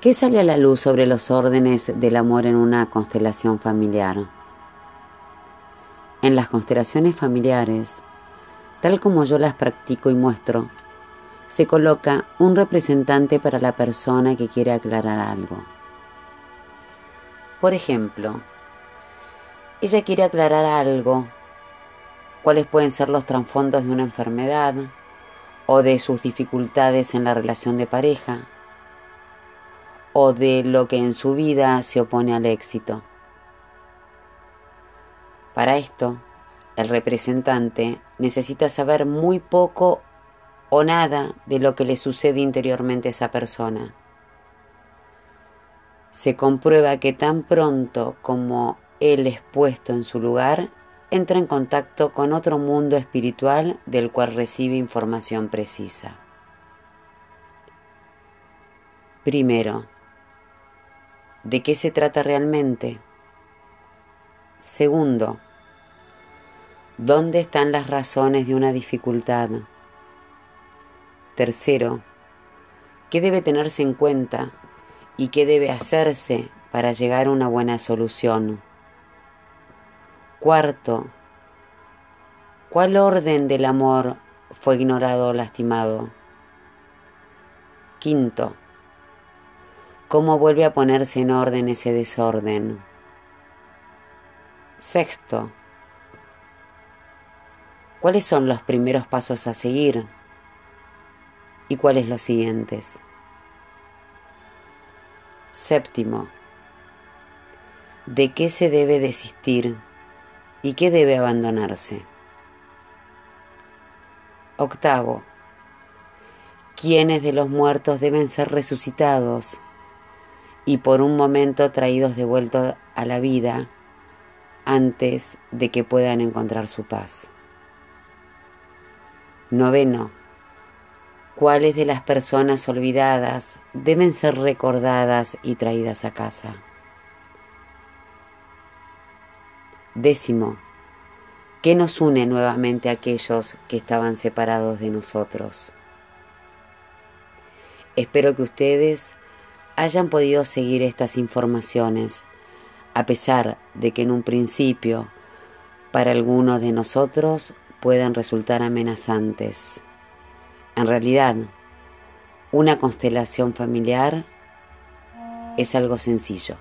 ¿Qué sale a la luz sobre los órdenes del amor en una constelación familiar? En las constelaciones familiares, tal como yo las practico y muestro, se coloca un representante para la persona que quiere aclarar algo. Por ejemplo, ella quiere aclarar algo, cuáles pueden ser los trasfondos de una enfermedad o de sus dificultades en la relación de pareja o de lo que en su vida se opone al éxito. Para esto, el representante necesita saber muy poco o nada de lo que le sucede interiormente a esa persona. Se comprueba que tan pronto como él es puesto en su lugar, entra en contacto con otro mundo espiritual del cual recibe información precisa. Primero, de qué se trata realmente. Segundo, ¿dónde están las razones de una dificultad? Tercero, ¿qué debe tenerse en cuenta y qué debe hacerse para llegar a una buena solución? Cuarto, ¿cuál orden del amor fue ignorado o lastimado? Quinto, cómo vuelve a ponerse en orden ese desorden. Sexto, ¿cuáles son los primeros pasos a seguir? ¿Y cuáles los siguientes? Séptimo, ¿de qué se debe desistir y qué debe abandonarse? Octavo, ¿quiénes de los muertos deben ser resucitados? Y por un momento traídos de vuelta a la vida antes de que puedan encontrar su paz. Noveno, ¿cuáles de las personas olvidadas deben ser recordadas y traídas a casa? Décimo, ¿qué nos une nuevamente a aquellos que estaban separados de nosotros? Espero que ustedes hayan podido seguir estas informaciones, a pesar de que en un principio para algunos de nosotros puedan resultar amenazantes. En realidad, una constelación familiar es algo sencillo.